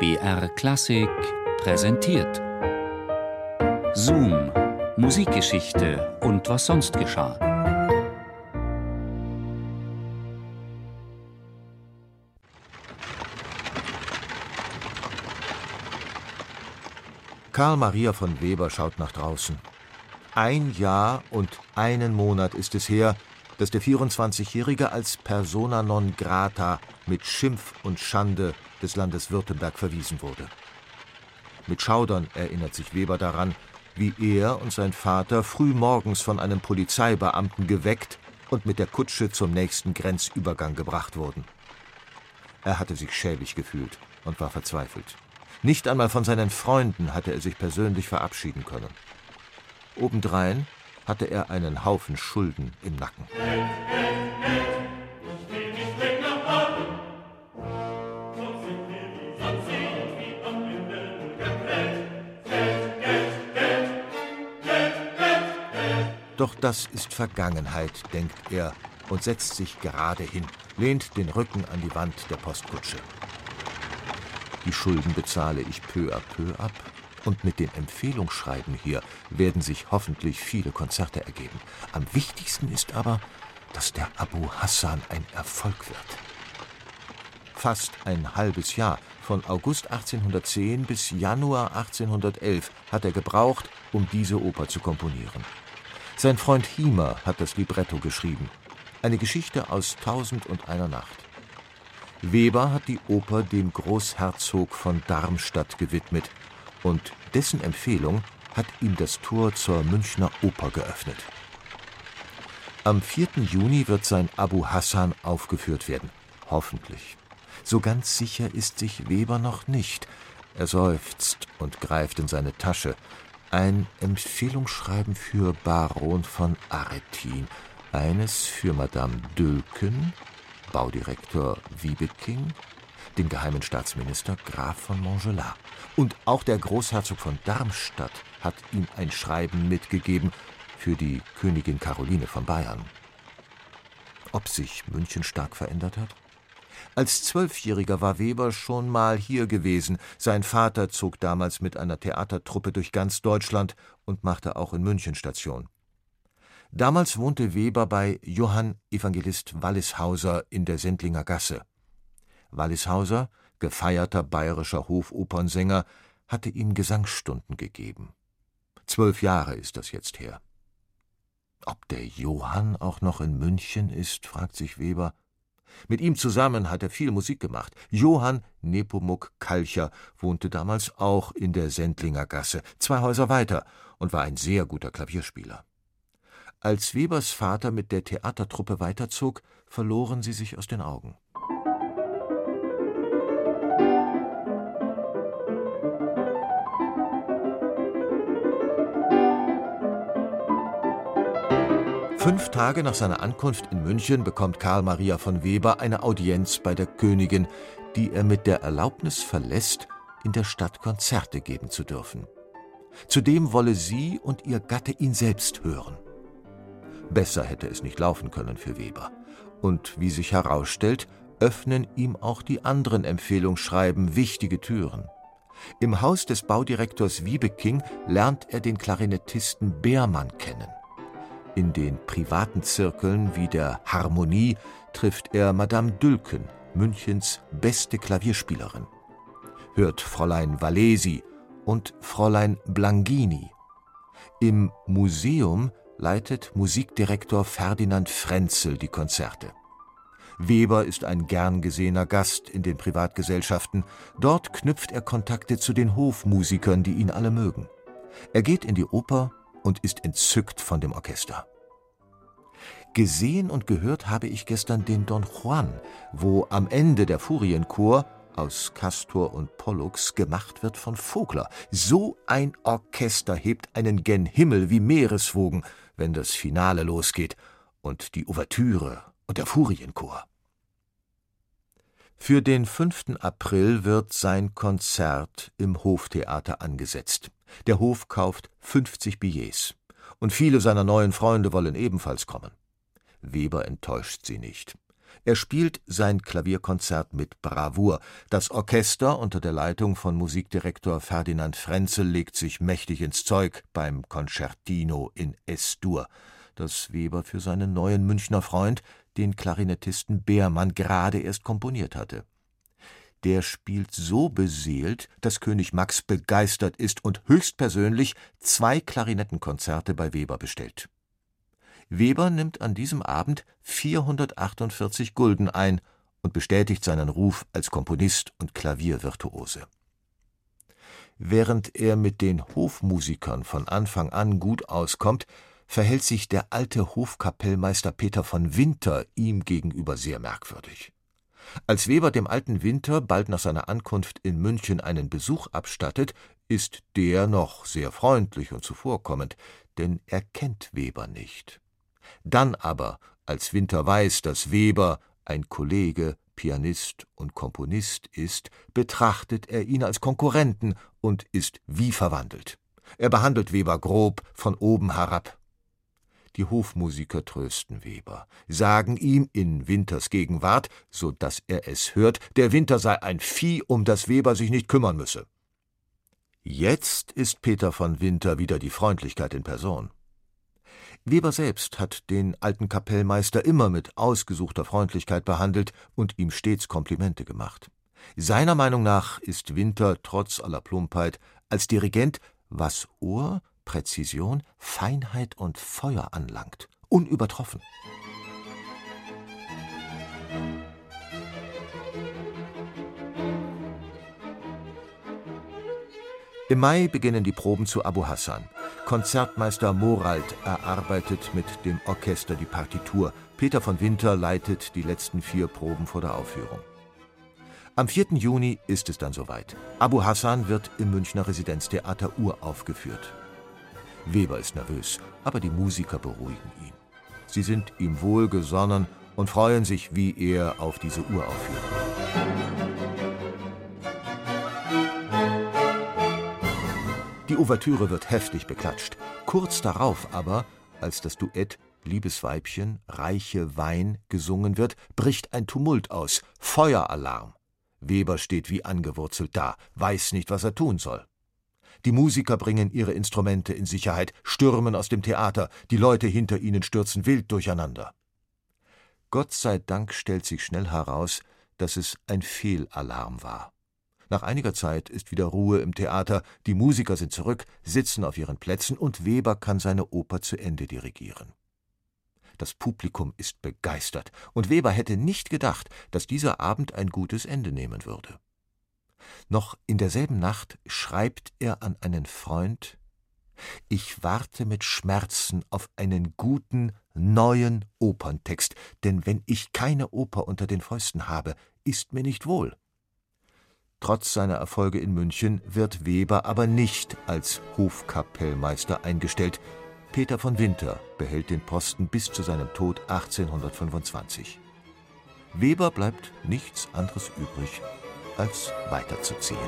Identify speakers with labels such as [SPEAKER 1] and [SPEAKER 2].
[SPEAKER 1] BR Klassik präsentiert. Zoom, Musikgeschichte und was sonst geschah.
[SPEAKER 2] Karl Maria von Weber schaut nach draußen. Ein Jahr und einen Monat ist es her, dass der 24-Jährige als persona non grata mit Schimpf und Schande des Landes Württemberg verwiesen wurde. Mit Schaudern erinnert sich Weber daran, wie er und sein Vater früh morgens von einem Polizeibeamten geweckt und mit der Kutsche zum nächsten Grenzübergang gebracht wurden. Er hatte sich schäbig gefühlt und war verzweifelt. Nicht einmal von seinen Freunden hatte er sich persönlich verabschieden können. Obendrein hatte er einen Haufen Schulden im Nacken. Doch das ist Vergangenheit, denkt er und setzt sich gerade hin, lehnt den Rücken an die Wand der Postkutsche. Die Schulden bezahle ich peu à peu ab und mit dem Empfehlungsschreiben hier werden sich hoffentlich viele Konzerte ergeben. Am wichtigsten ist aber, dass der Abu Hassan ein Erfolg wird. Fast ein halbes Jahr, von August 1810 bis Januar 1811, hat er gebraucht, um diese Oper zu komponieren. Sein Freund Hiemer hat das Libretto geschrieben. Eine Geschichte aus Tausend und einer Nacht. Weber hat die Oper dem Großherzog von Darmstadt gewidmet, und dessen Empfehlung hat ihm das Tor zur Münchner Oper geöffnet. Am 4. Juni wird sein Abu Hassan aufgeführt werden. Hoffentlich. So ganz sicher ist sich Weber noch nicht. Er seufzt und greift in seine Tasche. Ein Empfehlungsschreiben für Baron von Aretin, eines für Madame Dülken, Baudirektor Wiebeking, den geheimen Staatsminister Graf von Montgelas. Und auch der Großherzog von Darmstadt hat ihm ein Schreiben mitgegeben für die Königin Caroline von Bayern. Ob sich München stark verändert hat? Als Zwölfjähriger war Weber schon mal hier gewesen. Sein Vater zog damals mit einer Theatertruppe durch ganz Deutschland und machte auch in München Station. Damals wohnte Weber bei Johann Evangelist Wallishauser in der Sendlinger Gasse. Wallishauser, gefeierter bayerischer Hofopernsänger, hatte ihm Gesangsstunden gegeben. Zwölf Jahre ist das jetzt her. Ob der Johann auch noch in München ist, fragt sich Weber. Mit ihm zusammen hat er viel Musik gemacht. Johann Nepomuk Kalcher wohnte damals auch in der Sendlinger Gasse, zwei Häuser weiter, und war ein sehr guter Klavierspieler. Als Webers Vater mit der Theatertruppe weiterzog, verloren sie sich aus den Augen. Fünf Tage nach seiner Ankunft in München bekommt Karl Maria von Weber eine Audienz bei der Königin, die er mit der Erlaubnis verlässt, in der Stadt Konzerte geben zu dürfen. Zudem wolle sie und ihr Gatte ihn selbst hören. Besser hätte es nicht laufen können für Weber. Und wie sich herausstellt, öffnen ihm auch die anderen Empfehlungsschreiben wichtige Türen. Im Haus des Baudirektors Wiebeking lernt er den Klarinettisten Beermann kennen. In den privaten Zirkeln wie der Harmonie trifft er Madame Dülken, Münchens beste Klavierspielerin. Hört Fräulein Valesi und Fräulein Blangini. Im Museum leitet Musikdirektor Ferdinand Frenzel die Konzerte. Weber ist ein gern gesehener Gast in den Privatgesellschaften. Dort knüpft er Kontakte zu den Hofmusikern, die ihn alle mögen. Er geht in die Oper und ist entzückt von dem Orchester. Gesehen und gehört habe ich gestern den Don Juan, wo am Ende der Furienchor aus Castor und Pollux gemacht wird von Vogler. So ein Orchester hebt einen gen Himmel wie Meereswogen, wenn das Finale losgeht und die Ouvertüre und der Furienchor. Für den 5. April wird sein Konzert im Hoftheater angesetzt. Der Hof kauft 50 Billets. Und viele seiner neuen Freunde wollen ebenfalls kommen. Weber enttäuscht sie nicht. Er spielt sein Klavierkonzert mit Bravour. Das Orchester unter der Leitung von Musikdirektor Ferdinand Frenzel legt sich mächtig ins Zeug beim Concertino in S-Dur, das Weber für seinen neuen Münchner Freund, den Klarinettisten Beermann, gerade erst komponiert hatte. Der spielt so beseelt, dass König Max begeistert ist und höchstpersönlich zwei Klarinettenkonzerte bei Weber bestellt. Weber nimmt an diesem Abend 448 Gulden ein und bestätigt seinen Ruf als Komponist und Klaviervirtuose. Während er mit den Hofmusikern von Anfang an gut auskommt, verhält sich der alte Hofkapellmeister Peter von Winter ihm gegenüber sehr merkwürdig. Als Weber dem alten Winter bald nach seiner Ankunft in München einen Besuch abstattet, ist der noch sehr freundlich und zuvorkommend, denn er kennt Weber nicht. Dann aber, als Winter weiß, dass Weber ein Kollege, Pianist und Komponist ist, betrachtet er ihn als Konkurrenten und ist wie verwandelt. Er behandelt Weber grob von oben herab. Die Hofmusiker trösten Weber, sagen ihm in Winters Gegenwart, so dass er es hört, der Winter sei ein Vieh, um das Weber sich nicht kümmern müsse. Jetzt ist Peter von Winter wieder die Freundlichkeit in Person. Weber selbst hat den alten Kapellmeister immer mit ausgesuchter Freundlichkeit behandelt und ihm stets Komplimente gemacht. Seiner Meinung nach ist Winter trotz aller Plumpheit als Dirigent, was Ohr, Präzision, Feinheit und Feuer anlangt, unübertroffen. Im Mai beginnen die Proben zu Abu Hassan. Konzertmeister Morald erarbeitet mit dem Orchester die Partitur. Peter von Winter leitet die letzten vier Proben vor der Aufführung. Am 4. Juni ist es dann soweit. Abu Hassan wird im Münchner Residenztheater uraufgeführt. Weber ist nervös, aber die Musiker beruhigen ihn. Sie sind ihm wohlgesonnen und freuen sich wie er auf diese Uraufführung. Die Ouvertüre wird heftig beklatscht. Kurz darauf aber, als das Duett Liebes Weibchen, reiche Wein gesungen wird, bricht ein Tumult aus. Feueralarm. Weber steht wie angewurzelt da, weiß nicht, was er tun soll. Die Musiker bringen ihre Instrumente in Sicherheit, stürmen aus dem Theater, die Leute hinter ihnen stürzen wild durcheinander. Gott sei Dank stellt sich schnell heraus, dass es ein Fehlalarm war. Nach einiger Zeit ist wieder Ruhe im Theater, die Musiker sind zurück, sitzen auf ihren Plätzen und Weber kann seine Oper zu Ende dirigieren. Das Publikum ist begeistert, und Weber hätte nicht gedacht, dass dieser Abend ein gutes Ende nehmen würde. Noch in derselben Nacht schreibt er an einen Freund Ich warte mit Schmerzen auf einen guten, neuen Operntext, denn wenn ich keine Oper unter den Fäusten habe, ist mir nicht wohl. Trotz seiner Erfolge in München wird Weber aber nicht als Hofkapellmeister eingestellt. Peter von Winter behält den Posten bis zu seinem Tod 1825. Weber bleibt nichts anderes übrig, als weiterzuziehen.